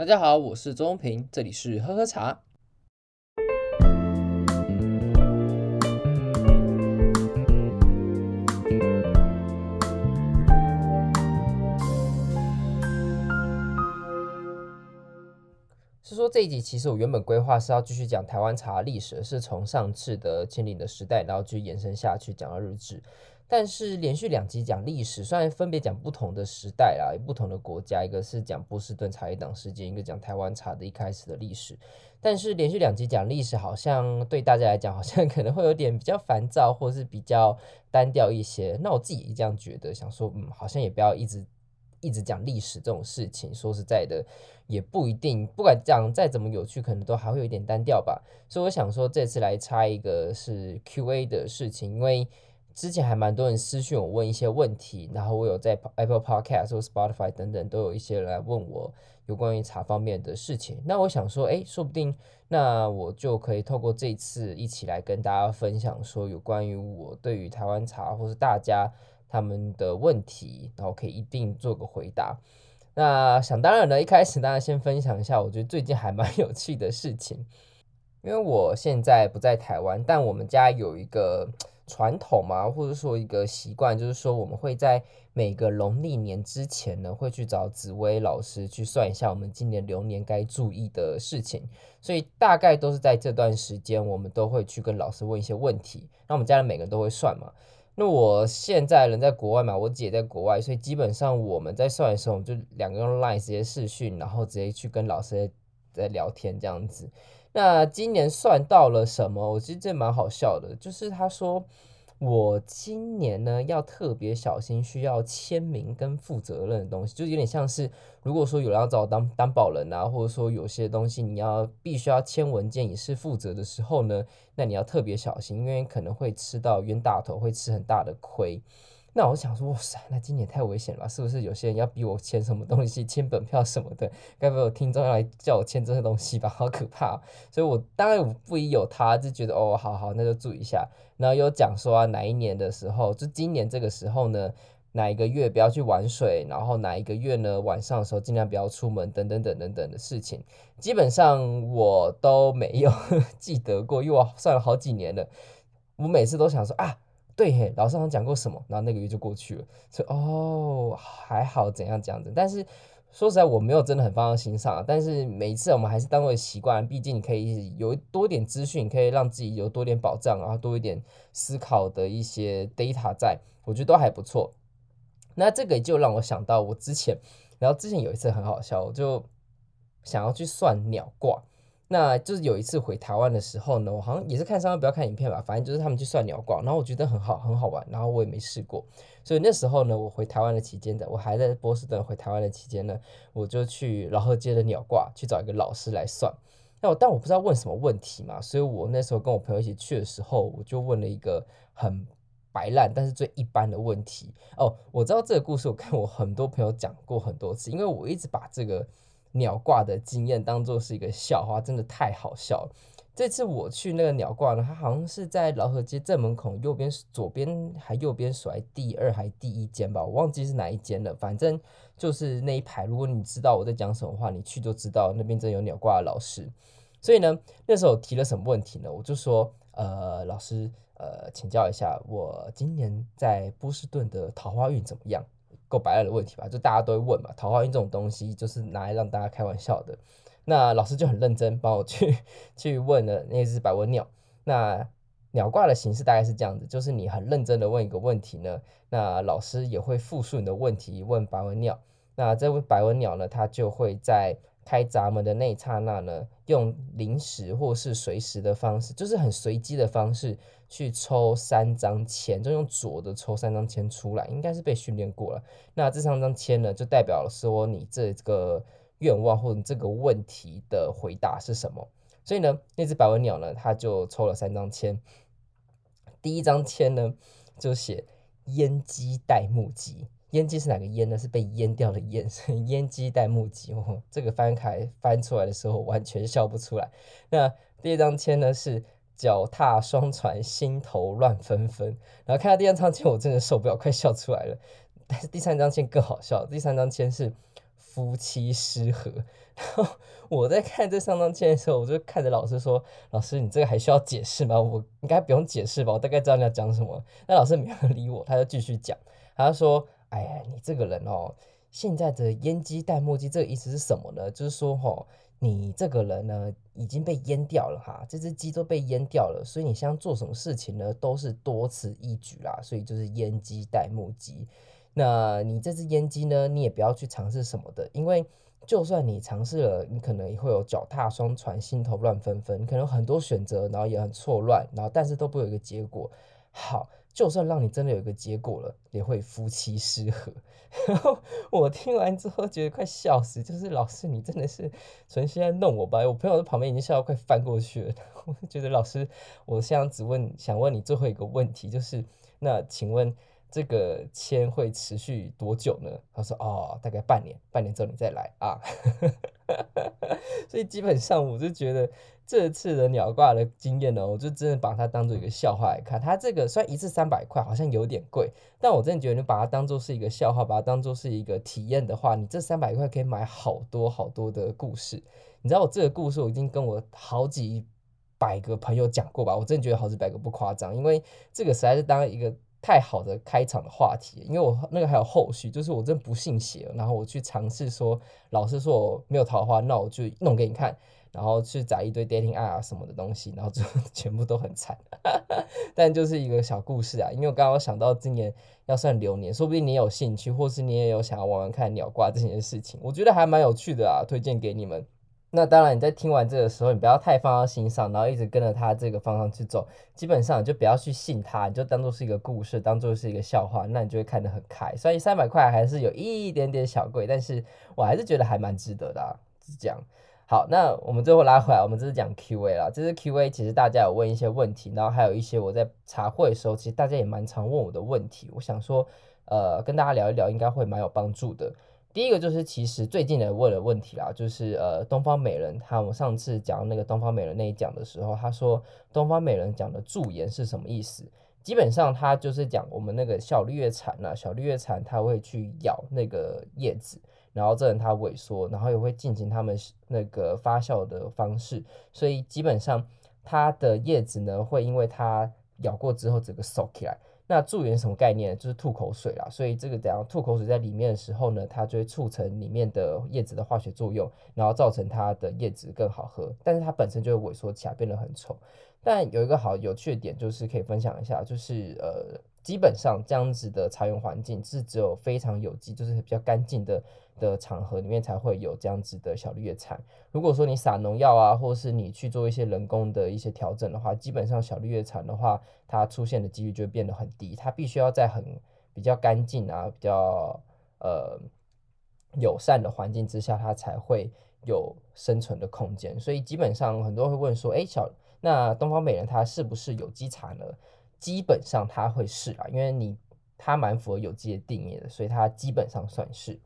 大家好，我是周平，这里是喝喝茶。是说这一集其实我原本规划是要继续讲台湾茶历史，是从上次的清领的时代，然后去延伸下去讲到日治。但是连续两集讲历史，虽然分别讲不同的时代啦，不同的国家，一个是讲波士顿茶叶党事件，一个讲台湾茶的一开始的历史。但是连续两集讲历史，好像对大家来讲，好像 可能会有点比较烦躁，或是比较单调一些。那我自己也这样觉得，想说，嗯，好像也不要一直一直讲历史这种事情。说实在的，也不一定，不管讲再怎么有趣，可能都还会有一点单调吧。所以我想说，这次来插一个是 Q&A 的事情，因为。之前还蛮多人私讯我问一些问题，然后我有在 Apple Podcast 或 Spotify 等等都有一些人来问我有关于茶方面的事情。那我想说，哎，说不定那我就可以透过这次一起来跟大家分享，说有关于我对于台湾茶或是大家他们的问题，然后可以一定做个回答。那想当然呢，一开始大家先分享一下，我觉得最近还蛮有趣的事情，因为我现在不在台湾，但我们家有一个。传统嘛，或者说一个习惯，就是说我们会在每个农历年之前呢，会去找紫薇老师去算一下我们今年流年该注意的事情。所以大概都是在这段时间，我们都会去跟老师问一些问题。那我们家人每个人都会算嘛。那我现在人在国外嘛，我姐在国外，所以基本上我们在算的时候，我们就两个人 line 直接视讯，然后直接去跟老师在聊天这样子。那今年算到了什么？我其实这蛮好笑的，就是他说我今年呢要特别小心需要签名跟负责任的东西，就有点像是如果说有人要找我当担保人啊，或者说有些东西你要必须要签文件以示负责的时候呢，那你要特别小心，因为可能会吃到冤大头，会吃很大的亏。那我想说，哇塞，那今年太危险了？是不是有些人要逼我签什么东西，签本票什么的？该不会有听众要来叫我签这些东西吧？好可怕！所以我当然我不疑有他，就觉得哦，好好，那就注意一下。然后有讲说啊，哪一年的时候，就今年这个时候呢，哪一个月不要去玩水，然后哪一个月呢，晚上的时候尽量不要出门，等等等等等的事情，基本上我都没有 记得过，因为我算了好几年了，我每次都想说啊。对嘿，老师好像讲过什么，然后那个月就过去了，所以哦还好怎样这样子，但是说实在我没有真的很放在心上，但是每一次我们还是当为习惯，毕竟你可以有多点资讯，可以让自己有多点保障，然后多一点思考的一些 data 在，我觉得都还不错。那这个就让我想到我之前，然后之前有一次很好笑，我就想要去算鸟卦。那就是有一次回台湾的时候呢，我好像也是看上面不要看影片吧，反正就是他们去算鸟卦，然后我觉得很好很好玩，然后我也没试过，所以那时候呢，我回台湾的期间的，我还在波士顿回台湾的期间呢，我就去饶河街的鸟卦去找一个老师来算。那我但我不知道问什么问题嘛，所以我那时候跟我朋友一起去的时候，我就问了一个很白烂但是最一般的问题。哦，我知道这个故事，我跟我很多朋友讲过很多次，因为我一直把这个。鸟卦的经验当做是一个笑话，真的太好笑了。这次我去那个鸟卦呢，它好像是在老河街正门口右边、左边还右边甩第二还第一间吧，我忘记是哪一间了。反正就是那一排，如果你知道我在讲什么话，你去就知道那边真有鸟卦的老师。所以呢，那时候提了什么问题呢？我就说，呃，老师，呃，请教一下，我今年在波士顿的桃花运怎么样？够白烂的问题吧，就大家都会问嘛。桃花运这种东西，就是拿来让大家开玩笑的。那老师就很认真帮我去 去问了那只白文鸟。那鸟卦的形式大概是这样子，就是你很认真的问一个问题呢，那老师也会复述你的问题问白文鸟。那这位白文鸟呢，它就会在。开闸门的那一刹那呢，用临时或是随时的方式，就是很随机的方式去抽三张签，就用左的抽三张签出来，应该是被训练过了。那这三张签呢，就代表说你这个愿望或者这个问题的回答是什么。所以呢，那只百文鸟呢，它就抽了三张签。第一张签呢，就写烟鸡带木鸡。烟机是哪个烟呢？是被淹掉的阉，阉鸡带木吉。哦，这个翻开翻出来的时候完全笑不出来。那第二张签呢是脚踏双船，心头乱纷纷。然后看到第二张签，我真的受不了，快笑出来了。但是第三张签更好笑，第三张签是夫妻失和。然后我在看这三张签的时候，我就看着老师说：“老师，你这个还需要解释吗？我应该不用解释吧？我大概知道你要讲什么。”那老师没有理我，他就继续讲。他说：“哎呀，你这个人哦，现在的淹鸡戴墨鸡，这个意思是什么呢？就是说，哦，你这个人呢已经被淹掉了哈，这只鸡都被淹掉了，所以你现在做什么事情呢，都是多此一举啦，所以就是淹鸡戴墨鸡。那你这只淹鸡呢，你也不要去尝试什么的，因为。”就算你尝试了，你可能也会有脚踏双船、心头乱纷纷，可能很多选择，然后也很错乱，然后但是都不有一个结果。好，就算让你真的有一个结果了，也会夫妻失和。然后我听完之后觉得快笑死，就是老师你真的是存心在弄我吧？我朋友在旁边已经笑到快翻过去了。我觉得老师，我现在只问想问你最后一个问题，就是那请问。这个签会持续多久呢？他说哦，大概半年，半年之后你再来啊。所以基本上我就觉得这次的鸟卦的经验呢，我就真的把它当做一个笑话来看。它这个虽然一次三百块，好像有点贵，但我真的觉得你把它当做是一个笑话，把它当做是一个体验的话，你这三百块可以买好多好多的故事。你知道我这个故事我已经跟我好几百个朋友讲过吧？我真的觉得好几百个不夸张，因为这个实在是当一个。太好的开场的话题，因为我那个还有后续，就是我真不信邪，然后我去尝试说，老师说我没有桃花，那我就弄给你看，然后去找一堆 dating app 啊什么的东西，然后最后 全部都很惨，但就是一个小故事啊，因为我刚刚想到今年要算流年，说不定你有兴趣，或是你也有想要玩玩看鸟挂这件事情，我觉得还蛮有趣的啊，推荐给你们。那当然，你在听完这个时候，你不要太放到心上，然后一直跟着他这个方向去走。基本上你就不要去信他，你就当做是一个故事，当做是一个笑话，那你就会看得很开。所以三百块还是有一点点小贵，但是我还是觉得还蛮值得的啊。是这样。好，那我们最后拉回来，我们这是讲 Q&A 啦。这是 Q&A，其实大家有问一些问题，然后还有一些我在茶会的时候，其实大家也蛮常问我的问题。我想说，呃，跟大家聊一聊，应该会蛮有帮助的。第一个就是，其实最近的问的问题啦，就是呃，东方美人，他我上次讲那个东方美人那一讲的时候，他说东方美人讲的驻颜是什么意思？基本上他就是讲我们那个小绿叶蝉呐，小绿叶蝉它会去咬那个叶子，然后这样它萎缩，然后也会进行它们那个发酵的方式，所以基本上它的叶子呢，会因为它咬过之后整个缩起来。那驻颜什么概念？就是吐口水啦，所以这个怎样吐口水在里面的时候呢，它就会促成里面的叶子的化学作用，然后造成它的叶子更好喝，但是它本身就会萎缩起来，变得很丑。但有一个好有趣的点，就是可以分享一下，就是呃，基本上这样子的茶园环境是只有非常有机，就是比较干净的。的场合里面才会有这样子的小绿叶蝉。如果说你撒农药啊，或是你去做一些人工的一些调整的话，基本上小绿叶蝉的话，它出现的几率就会变得很低。它必须要在很比较干净啊、比较呃友善的环境之下，它才会有生存的空间。所以基本上很多人会问说，哎，小那东方美人它是不是有机茶呢？基本上它会是啊，因为你它蛮符合有机的定义的，所以它基本上算是。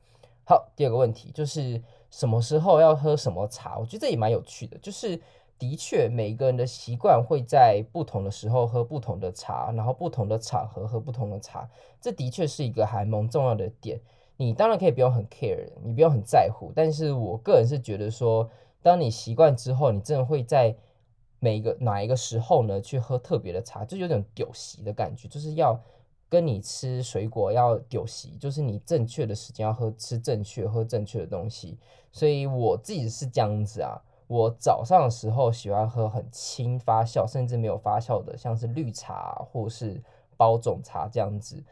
好，第二个问题就是什么时候要喝什么茶？我觉得这也蛮有趣的。就是的确，每一个人的习惯会在不同的时候喝不同的茶，然后不同的场合喝不同的茶，这的确是一个还蛮重要的点。你当然可以不用很 care，你不用很在乎，但是我个人是觉得说，当你习惯之后，你真的会在每一个哪一个时候呢去喝特别的茶，就有点酒席的感觉，就是要。跟你吃水果要酒席，就是你正确的时间要喝吃正确喝正确的东西。所以我自己是这样子啊，我早上的时候喜欢喝很轻发酵，甚至没有发酵的，像是绿茶或是包种茶这样子。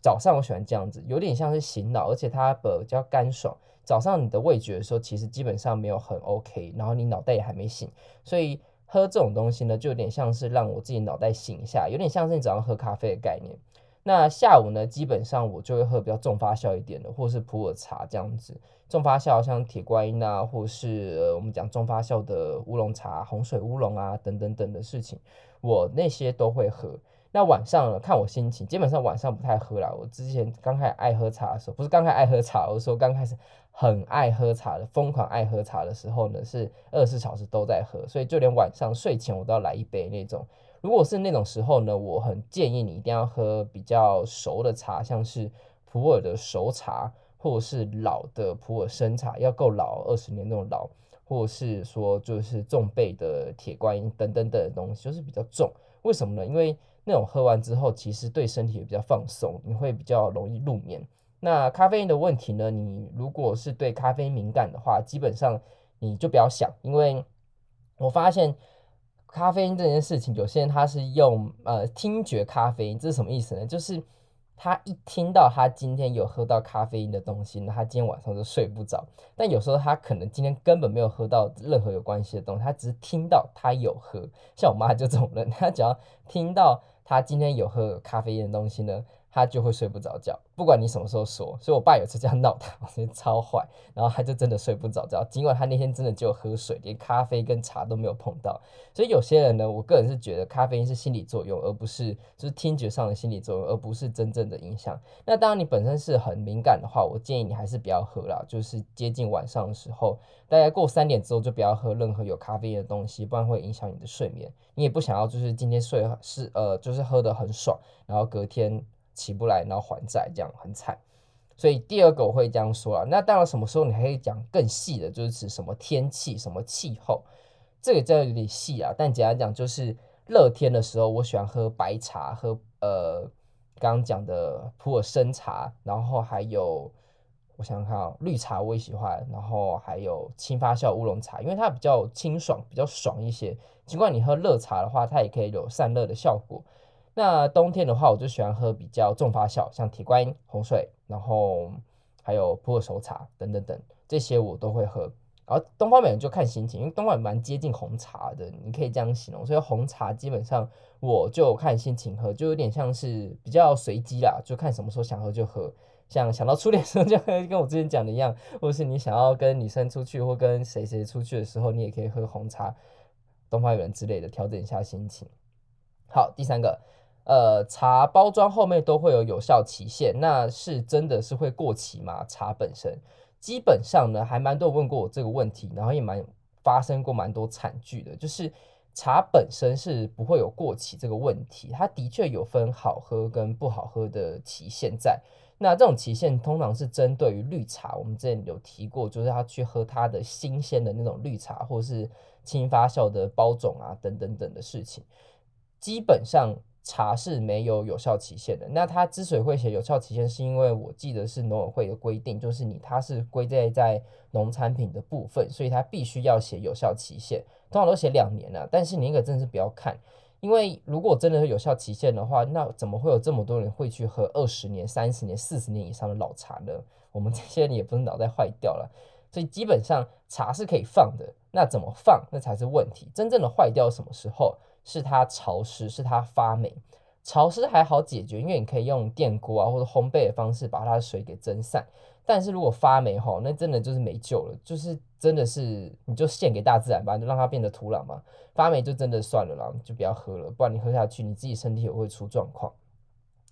早上我喜欢这样子，有点像是醒脑，而且它比较干爽。早上你的味觉的时候，其实基本上没有很 OK，然后你脑袋也还没醒，所以喝这种东西呢，就有点像是让我自己脑袋醒一下，有点像是你早上喝咖啡的概念。那下午呢，基本上我就会喝比较重发酵一点的，或是普洱茶这样子。重发酵像铁观音啊，或是我们讲重发酵的乌龙茶、红水乌龙啊等等等的事情，我那些都会喝。那晚上，看我心情，基本上晚上不太喝啦。我之前刚开始爱喝茶的时候，不是刚开始爱喝茶，我说刚开始很爱喝茶的，疯狂爱喝茶的时候呢，是二十四小时都在喝，所以就连晚上睡前我都要来一杯那种。如果是那种时候呢，我很建议你一定要喝比较熟的茶，像是普洱的熟茶，或者是老的普洱生茶，要够老二十年那种老，或者是说就是重焙的铁观音等等等的东西，就是比较重。为什么呢？因为那种喝完之后，其实对身体也比较放松，你会比较容易入眠。那咖啡因的问题呢？你如果是对咖啡敏感的话，基本上你就不要想，因为我发现咖啡因这件事情，有些人他是用呃听觉咖啡因，这是什么意思呢？就是他一听到他今天有喝到咖啡因的东西，那他今天晚上就睡不着。但有时候他可能今天根本没有喝到任何有关系的东西，他只是听到他有喝。像我妈就这种人，她只要听到他今天有喝咖啡因的东西呢，他就会睡不着觉，不管你什么时候说。所以我爸有次这样 闹他，我觉得超坏，然后他就真的睡不着觉。尽管他那天真的只有喝水，连咖啡跟茶都没有碰到。所以有些人呢，我个人是觉得咖啡因是心理作用，而不是就是听觉上的心理作用，而不是真正的影响。那当然你本身是很敏感的话，我建议你还是不要喝啦。就是接近晚上的时候，大概过三点之后就不要喝任何有咖啡因的东西，不然会影响你的睡眠。你也不想要就是今天睡是呃就是喝得很爽，然后隔天。起不来，然后还债，这样很惨。所以第二个我会这样说啊。那到了什么时候你还可以讲更细的，就是指什么天气、什么气候，这个真的有点细啊。但简单讲，就是热天的时候，我喜欢喝白茶，喝呃刚刚讲的普洱生茶，然后还有我想想看啊，绿茶我也喜欢，然后还有轻发酵乌龙茶，因为它比较清爽，比较爽一些。尽管你喝热茶的话，它也可以有散热的效果。那冬天的话，我就喜欢喝比较重发酵，像铁观音、红水，然后还有普洱熟茶等等等，这些我都会喝。然后东方美人就看心情，因为东方美人蛮接近红茶的，你可以这样形容。所以红茶基本上我就看心情喝，就有点像是比较随机啦，就看什么时候想喝就喝。像想到初恋的时候就喝，跟我之前讲的一样，或是你想要跟女生出去或跟谁谁出去的时候，你也可以喝红茶、东方美人之类的，调整一下心情。好，第三个。呃，茶包装后面都会有有效期限，那是真的是会过期吗？茶本身基本上呢，还蛮多问过我这个问题，然后也蛮发生过蛮多惨剧的，就是茶本身是不会有过期这个问题，它的确有分好喝跟不好喝的期限在。那这种期限通常是针对于绿茶，我们之前有提过，就是要去喝它的新鲜的那种绿茶，或是轻发酵的包种啊，等等等的事情，基本上。茶是没有有效期限的。那它之所以会写有效期限，是因为我记得是农委会的规定，就是你它是归在在农产品的部分，所以它必须要写有效期限。通常都写两年了，但是你那个真的是不要看，因为如果真的是有效期限的话，那怎么会有这么多人会去喝二十年、三十年、四十年以上的老茶呢？我们这些人也不是脑袋坏掉了，所以基本上茶是可以放的。那怎么放，那才是问题。真正的坏掉什么时候？是它潮湿，是它发霉。潮湿还好解决，因为你可以用电锅啊或者烘焙的方式把它的水给蒸散。但是如果发霉吼，那真的就是没救了，就是真的是你就献给大自然吧，就让它变得土壤嘛。发霉就真的算了啦，就不要喝了，不然你喝下去你自己身体也会出状况。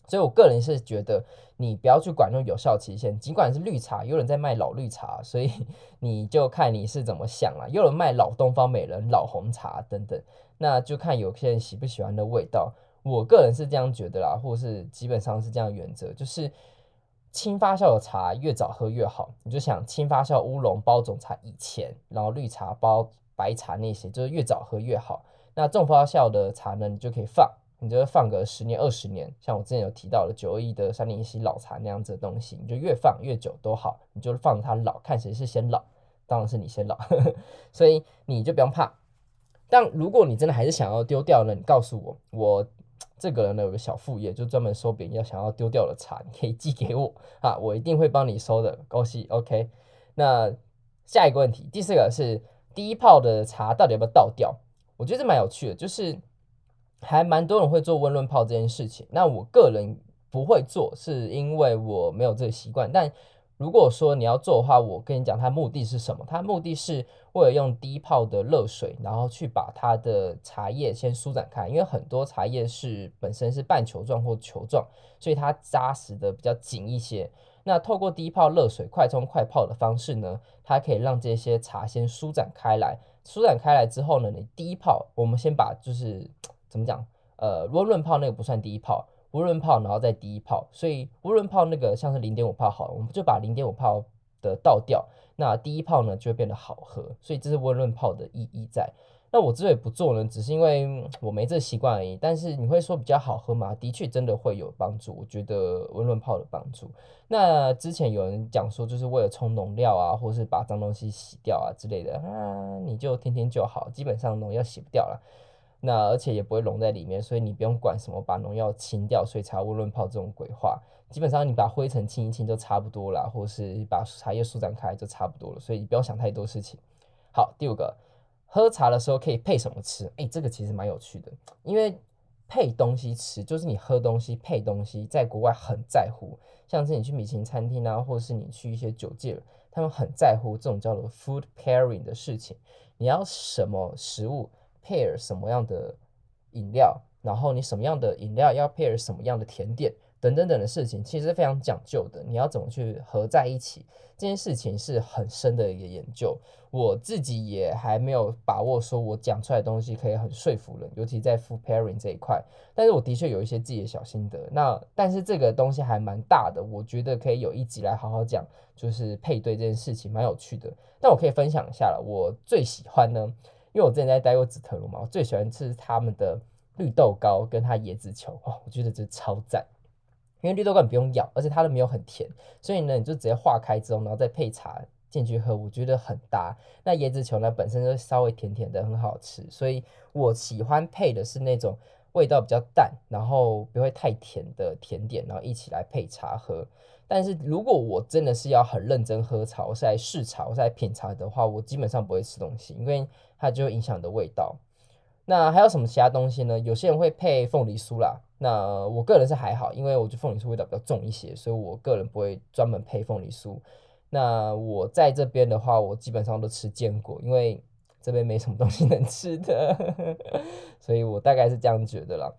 所以我个人是觉得你不要去管那种有效期限，尽管是绿茶，有人在卖老绿茶，所以 你就看你是怎么想啦。有人卖老东方美人、老红茶等等。那就看有些人喜不喜欢的味道，我个人是这样觉得啦，或是基本上是这样原则，就是轻发酵的茶越早喝越好。你就想轻发酵乌龙包种茶以前，然后绿茶包白茶那些，就是越早喝越好。那重发酵的茶呢，你就可以放，你就会放个十年二十年，像我之前有提到的九二一的三零一老茶那样子的东西，你就越放越久都好，你就放它老，看谁是先老，当然是你先老，所以你就不用怕。但如果你真的还是想要丢掉呢？你告诉我，我这个人呢有个小副业，就专门收别人要想要丢掉的茶，你可以寄给我 啊，我一定会帮你收的，恭喜，OK。那下一个问题，第四个是第一泡的茶到底要不要倒掉？我觉得这蛮有趣的，就是还蛮多人会做温润泡这件事情。那我个人不会做，是因为我没有这个习惯，但。如果说你要做的话，我跟你讲，它目的是什么？它目的是为了用低泡的热水，然后去把它的茶叶先舒展开，因为很多茶叶是本身是半球状或球状，所以它扎实的比较紧一些。那透过低泡热水快冲快泡的方式呢，它可以让这些茶先舒展开来。舒展开来之后呢，你第一泡，我们先把就是怎么讲，呃，温润泡那个不算第一泡。温润泡，然后再低泡，所以温润泡那个像是零点五泡好，我们就把零点五泡的倒掉，那第一泡呢就会变得好喝，所以这是温润泡的意义在。那我之所以不做呢，只是因为我没这习惯而已。但是你会说比较好喝吗？的确真的会有帮助，我觉得温润泡的帮助。那之前有人讲说，就是为了冲农料啊，或是把脏东西洗掉啊之类的啊，你就天天就好，基本上农药洗不掉了。那而且也不会溶在里面，所以你不用管什么把农药清掉，所以才温润泡这种鬼话。基本上你把灰尘清一清就差不多了，或是把茶叶舒展开就差不多了，所以你不要想太多事情。好，第五个。喝茶的时候可以配什么吃？哎、这个其实蛮有趣的，因为配东西吃就是你喝东西配东西，在国外很在乎。像是你去米其林餐厅啊，或是你去一些酒界，他们很在乎这种叫做 food pairing 的事情。你要什么食物 pair 什么样的饮料，然后你什么样的饮料要 pair 什么样的甜点。等等等的事情，其实非常讲究的。你要怎么去合在一起，这件事情是很深的一个研究。我自己也还没有把握，说我讲出来的东西可以很说服人，尤其在 food pairing 这一块。但是我的确有一些自己的小心得。那但是这个东西还蛮大的，我觉得可以有一集来好好讲，就是配对这件事情蛮有趣的。但我可以分享一下了，我最喜欢呢，因为我之前在待过紫藤庐嘛，我最喜欢吃他们的绿豆糕跟它椰子球，哇，我觉得这超赞。因为绿豆糕不用咬，而且它的没有很甜，所以呢，你就直接化开之后，然后再配茶进去喝，我觉得很搭。那椰子球呢，本身就稍微甜甜的，很好吃，所以我喜欢配的是那种味道比较淡，然后不会太甜的甜点，然后一起来配茶喝。但是如果我真的是要很认真喝茶，我是来试茶，我是来品茶的话，我基本上不会吃东西，因为它就会影响的味道。那还有什么其他东西呢？有些人会配凤梨酥啦。那我个人是还好，因为我觉得凤梨酥味道比较重一些，所以我个人不会专门配凤梨酥。那我在这边的话，我基本上都吃坚果，因为这边没什么东西能吃的，所以我大概是这样觉得啦。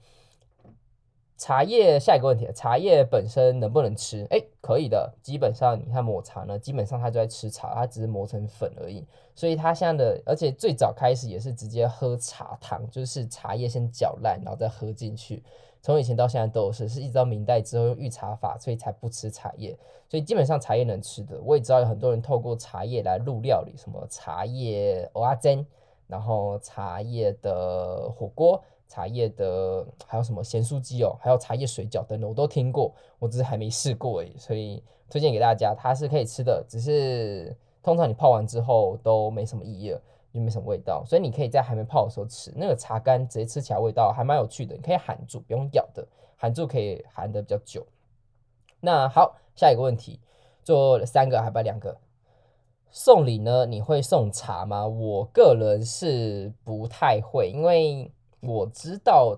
茶叶，下一个问题，茶叶本身能不能吃？哎、可以的。基本上你看抹茶呢，基本上它就在吃茶，它只是磨成粉而已。所以它现在的，而且最早开始也是直接喝茶汤，就是茶叶先搅烂，然后再喝进去。从以前到现在都是，是一直到明代之后用御茶法，所以才不吃茶叶。所以基本上茶叶能吃的，我也知道有很多人透过茶叶来入料理，什么茶叶蚵仔煎，然后茶叶的火锅。茶叶的还有什么咸酥鸡哦，还有茶叶水饺等等，我都听过，我只是还没试过而已，所以推荐给大家，它是可以吃的，只是通常你泡完之后都没什么意义了，就没什么味道，所以你可以在还没泡的时候吃，那个茶干直接吃起来味道还蛮有趣的，你可以含住，不用咬的，含住可以含得比较久。那好，下一个问题，做三个还不两个？送礼呢？你会送茶吗？我个人是不太会，因为。我知道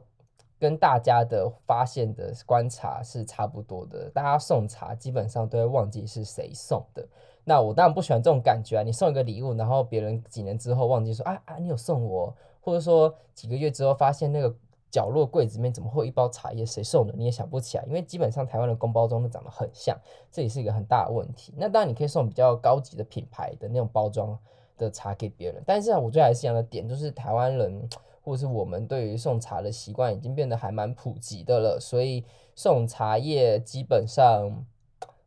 跟大家的发现的观察是差不多的，大家送茶基本上都会忘记是谁送的。那我当然不喜欢这种感觉啊！你送一个礼物，然后别人几年之后忘记说啊啊，你有送我，或者说几个月之后发现那个角落柜子里面怎么会有一包茶叶，谁送的你也想不起来，因为基本上台湾的公包装都长得很像，这也是一个很大的问题。那当然你可以送比较高级的品牌的那种包装的茶给别人，但是啊，我最还是一样的点，就是台湾人。或是我们对于送茶的习惯已经变得还蛮普及的了，所以送茶叶基本上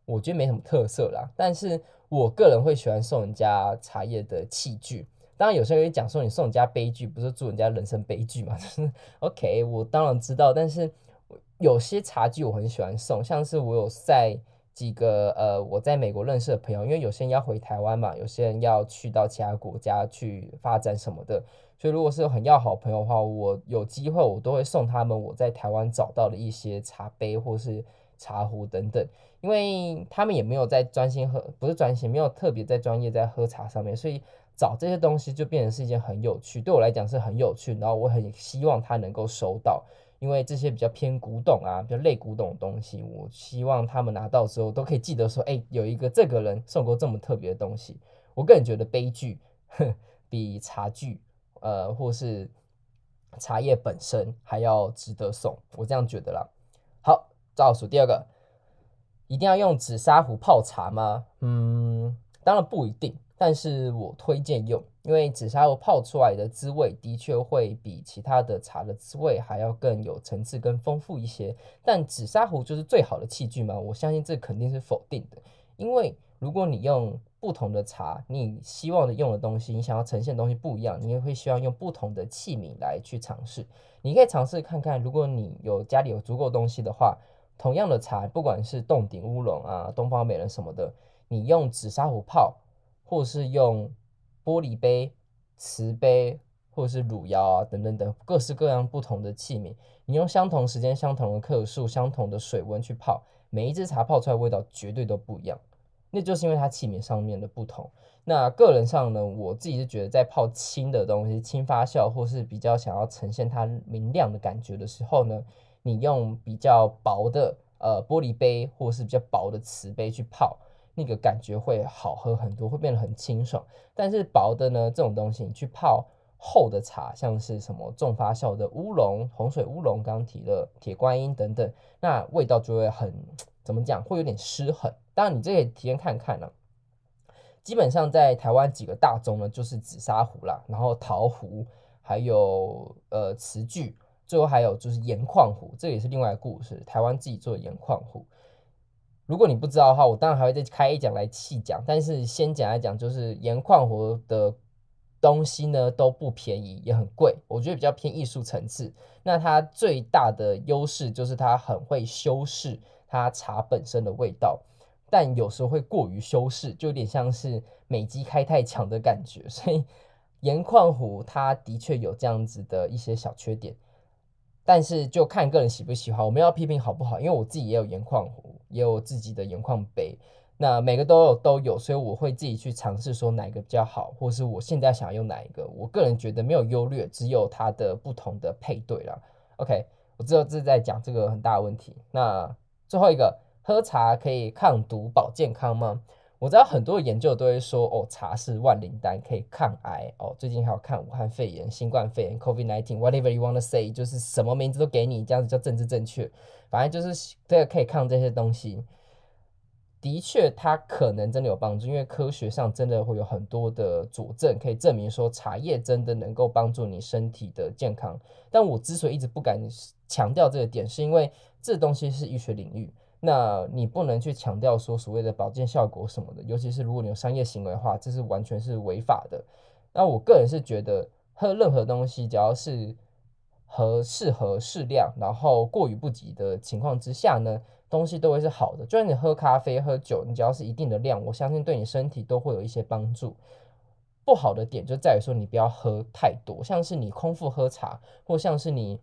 我觉得没什么特色啦。但是我个人会喜欢送人家茶叶的器具。当然有些人会讲说，你送人家杯具不是祝人家人生悲剧嘛？就是 OK，我当然知道，但是有些茶具我很喜欢送，像是我有在几个呃我在美国认识的朋友，因为有些人要回台湾嘛，有些人要去到其他国家去发展什么的。所以，如果是很要好朋友的话，我有机会我都会送他们我在台湾找到的一些茶杯或是茶壶等等，因为他们也没有在专心喝，不是专心，没有特别在专业在喝茶上面，所以找这些东西就变成是一件很有趣，对我来讲是很有趣，然后我很希望他能够收到，因为这些比较偏古董啊，比较类古董的东西，我希望他们拿到之后都可以记得说，哎，有一个这个人送过这么特别的东西。我个人觉得杯具比茶具。呃，或是茶叶本身还要值得送，我这样觉得啦。好，倒数第二个，一定要用紫砂壶泡茶吗？嗯，当然不一定，但是我推荐用，因为紫砂壶泡出来的滋味的确会比其他的茶的滋味还要更有层次、更丰富一些。但紫砂壶就是最好的器具吗？我相信这肯定是否定的，因为如果你用不同的茶，你希望的用的东西，你想要呈现的东西不一样，你也会希望用不同的器皿来去尝试。你可以尝试看看，如果你有家里有足够东西的话，同样的茶，不管是洞顶乌龙啊、东方美人什么的，你用紫砂壶泡，或是用玻璃杯、瓷杯，或者是汝窑啊等等等各式各样不同的器皿，你用相同时间、相同的克数、相同的水温去泡，每一支茶泡出来味道绝对都不一样。那就是因为它器皿上面的不同。那个人上呢，我自己是觉得在泡轻的东西、轻发酵，或是比较想要呈现它明亮的感觉的时候呢，你用比较薄的呃玻璃杯，或是比较薄的瓷杯去泡，那个感觉会好喝很多，会变得很清爽。但是薄的呢，这种东西你去泡厚的茶，像是什么重发酵的乌龙、红水乌龙，刚刚提了铁观音等等，那味道就会很怎么讲，会有点失衡。当然，你这可以体验看看呢、基本上在台湾几个大宗呢，就是紫砂壶啦，然后陶壶，还有呃瓷具，最后还有就是盐矿壶，这也是另外一个故事。台湾自己做的盐矿壶。如果你不知道的话，我当然还会再开一讲来细讲。但是先讲来讲，就是盐矿壶的东西呢都不便宜，也很贵。我觉得比较偏艺术层次。那它最大的优势就是它很会修饰它茶本身的味道。但有时候会过于修饰，就有点像是美肌开太强的感觉，所以盐矿壶它的确有这样子的一些小缺点，但是就看个人喜不喜欢。我们要批评好不好？因为我自己也有盐矿壶，也有自己的盐矿杯，那每个都有都有，所以我会自己去尝试说哪一个比较好，或是我现在想要用哪一个。我个人觉得没有优劣，只有它的不同的配对啦。OK，我之后是在讲这个很大的问题。那最后一个。喝茶可以抗毒保健康吗？我知道很多研究都会说，哦，茶是万灵丹，可以抗癌。哦，最近还有抗武汉肺炎、新冠肺炎 （COVID-19），whatever you wanna say，就是什么名字都给你，这样子叫政治正确。反正就是这个可以抗这些东西。的确，它可能真的有帮助，因为科学上真的会有很多的佐证，可以证明说茶叶真的能够帮助你身体的健康。但我之所以一直不敢强调这个点，是因为这东西是医学领域。那你不能去强调说所谓的保健效果什么的，尤其是如果你有商业行为的话，这是完全是违法的。那我个人是觉得，喝任何东西只要是合适合适量，然后过于不及的情况之下呢，东西都会是好的。就算你喝咖啡、喝酒，你只要是一定的量，我相信对你身体都会有一些帮助。不好的点就在于说你不要喝太多，像是你空腹喝茶，或像是你。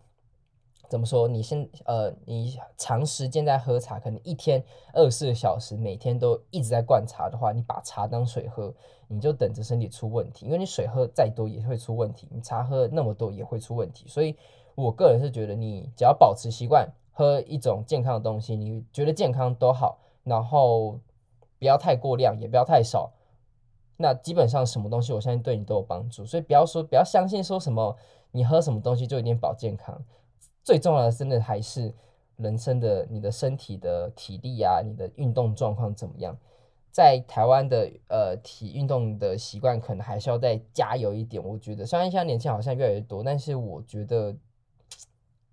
怎么说？你先呃，你长时间在喝茶，可能一天二十四小时，每天都一直在灌茶的话，你把茶当水喝，你就等着身体出问题。因为你水喝再多也会出问题，你茶喝那么多也会出问题。所以我个人是觉得，你只要保持习惯喝一种健康的东西，你觉得健康都好，然后不要太过量，也不要太少。那基本上什么东西，我相信对你都有帮助。所以不要说，不要相信说什么你喝什么东西就一定保健康。最重要的，真的还是人生的你的身体的体力啊，你的运动状况怎么样？在台湾的呃体运动的习惯，可能还是要再加油一点。我觉得，虽然现在年轻好像越来越多，但是我觉得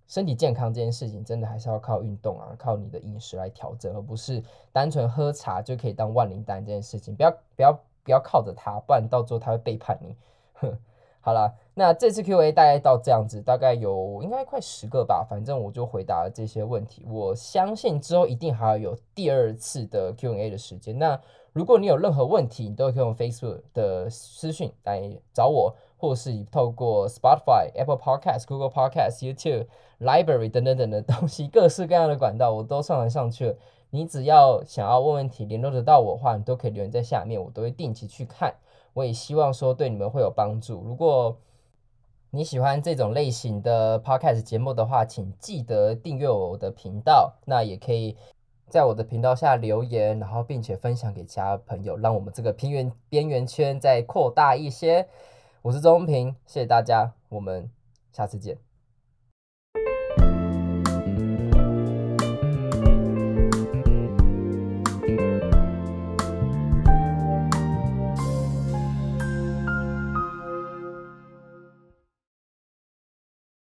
身体健康这件事情，真的还是要靠运动啊，靠你的饮食来调整，而不是单纯喝茶就可以当万灵丹这件事情。不要不要不要靠着它，不然到最后他会背叛你。哼。好了，那这次 Q&A 大概到这样子，大概有应该快十个吧，反正我就回答了这些问题。我相信之后一定还要有第二次的 Q&A 的时间。那如果你有任何问题，你都可以用 Facebook 的私讯来找我，或是透过 Spotify、Apple Podcast、Google Podcast、YouTube、Library 等等等的东西，各式各样的管道我都上传上去了。你只要想要问问题，联络得到我的话，你都可以留言在下面，我都会定期去看。我也希望说对你们会有帮助。如果你喜欢这种类型的 podcast 节目的话，请记得订阅我的频道。那也可以在我的频道下留言，然后并且分享给其他朋友，让我们这个平原边缘圈再扩大一些。我是周平，谢谢大家，我们下次见。